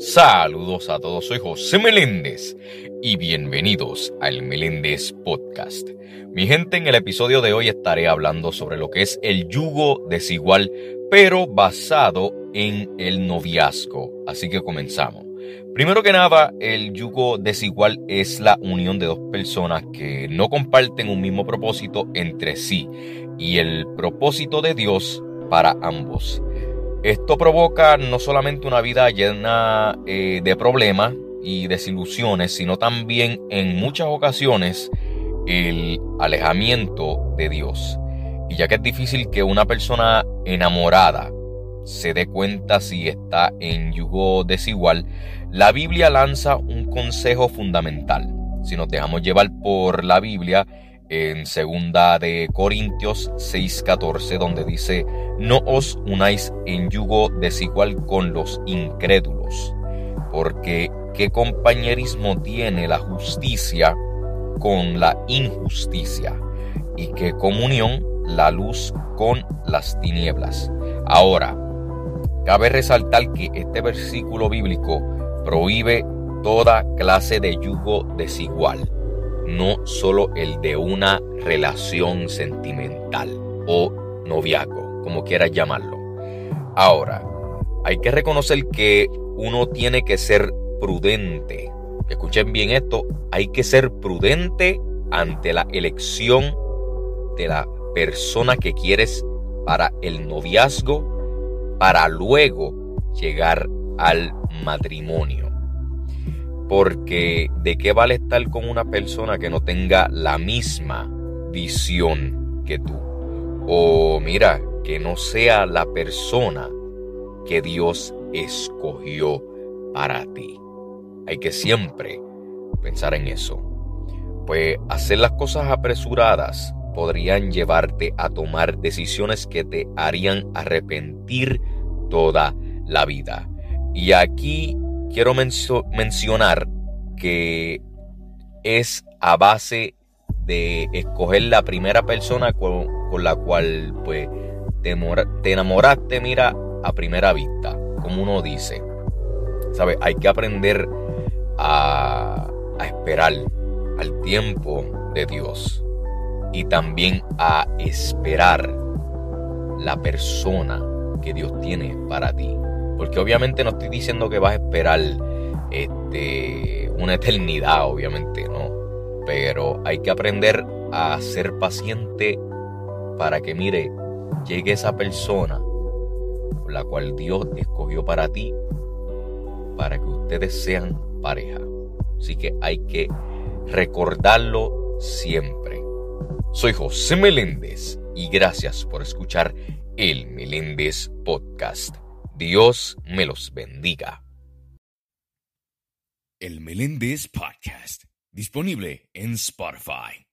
Saludos a todos, soy José Meléndez y bienvenidos al Meléndez Podcast. Mi gente, en el episodio de hoy estaré hablando sobre lo que es el yugo desigual, pero basado en el noviazgo. Así que comenzamos. Primero que nada, el yugo desigual es la unión de dos personas que no comparten un mismo propósito entre sí y el propósito de Dios para ambos. Esto provoca no solamente una vida llena eh, de problemas y desilusiones, sino también en muchas ocasiones el alejamiento de Dios. Y ya que es difícil que una persona enamorada se dé cuenta si está en yugo desigual, la Biblia lanza un consejo fundamental. Si nos dejamos llevar por la Biblia, en segunda de Corintios 6:14 donde dice, no os unáis en yugo desigual con los incrédulos, porque qué compañerismo tiene la justicia con la injusticia, y qué comunión la luz con las tinieblas. Ahora, cabe resaltar que este versículo bíblico prohíbe toda clase de yugo desigual no solo el de una relación sentimental o noviazgo, como quieras llamarlo. Ahora, hay que reconocer que uno tiene que ser prudente. Escuchen bien esto, hay que ser prudente ante la elección de la persona que quieres para el noviazgo, para luego llegar al matrimonio. Porque de qué vale estar con una persona que no tenga la misma visión que tú. O mira, que no sea la persona que Dios escogió para ti. Hay que siempre pensar en eso. Pues hacer las cosas apresuradas podrían llevarte a tomar decisiones que te harían arrepentir toda la vida. Y aquí quiero mencionar que es a base de escoger la primera persona con, la cual pues te, te, enamoraste, mira, a primera vista, como uno dice. Hay que aprender a esperar al tiempo de Dios y también a esperar la persona que Dios tiene para ti. Porque obviamente no estoy diciendo que vas a esperar este, una eternidad, obviamente, no. Pero hay que aprender a ser paciente para que, mire, llegue esa persona la cual Dios escogió para ti, para que ustedes sean pareja. Así que hay que recordarlo siempre. Soy José Meléndez y gracias por escuchar el Meléndez Podcast. Dios me los bendiga. El Meléndez Podcast, disponible en Spotify.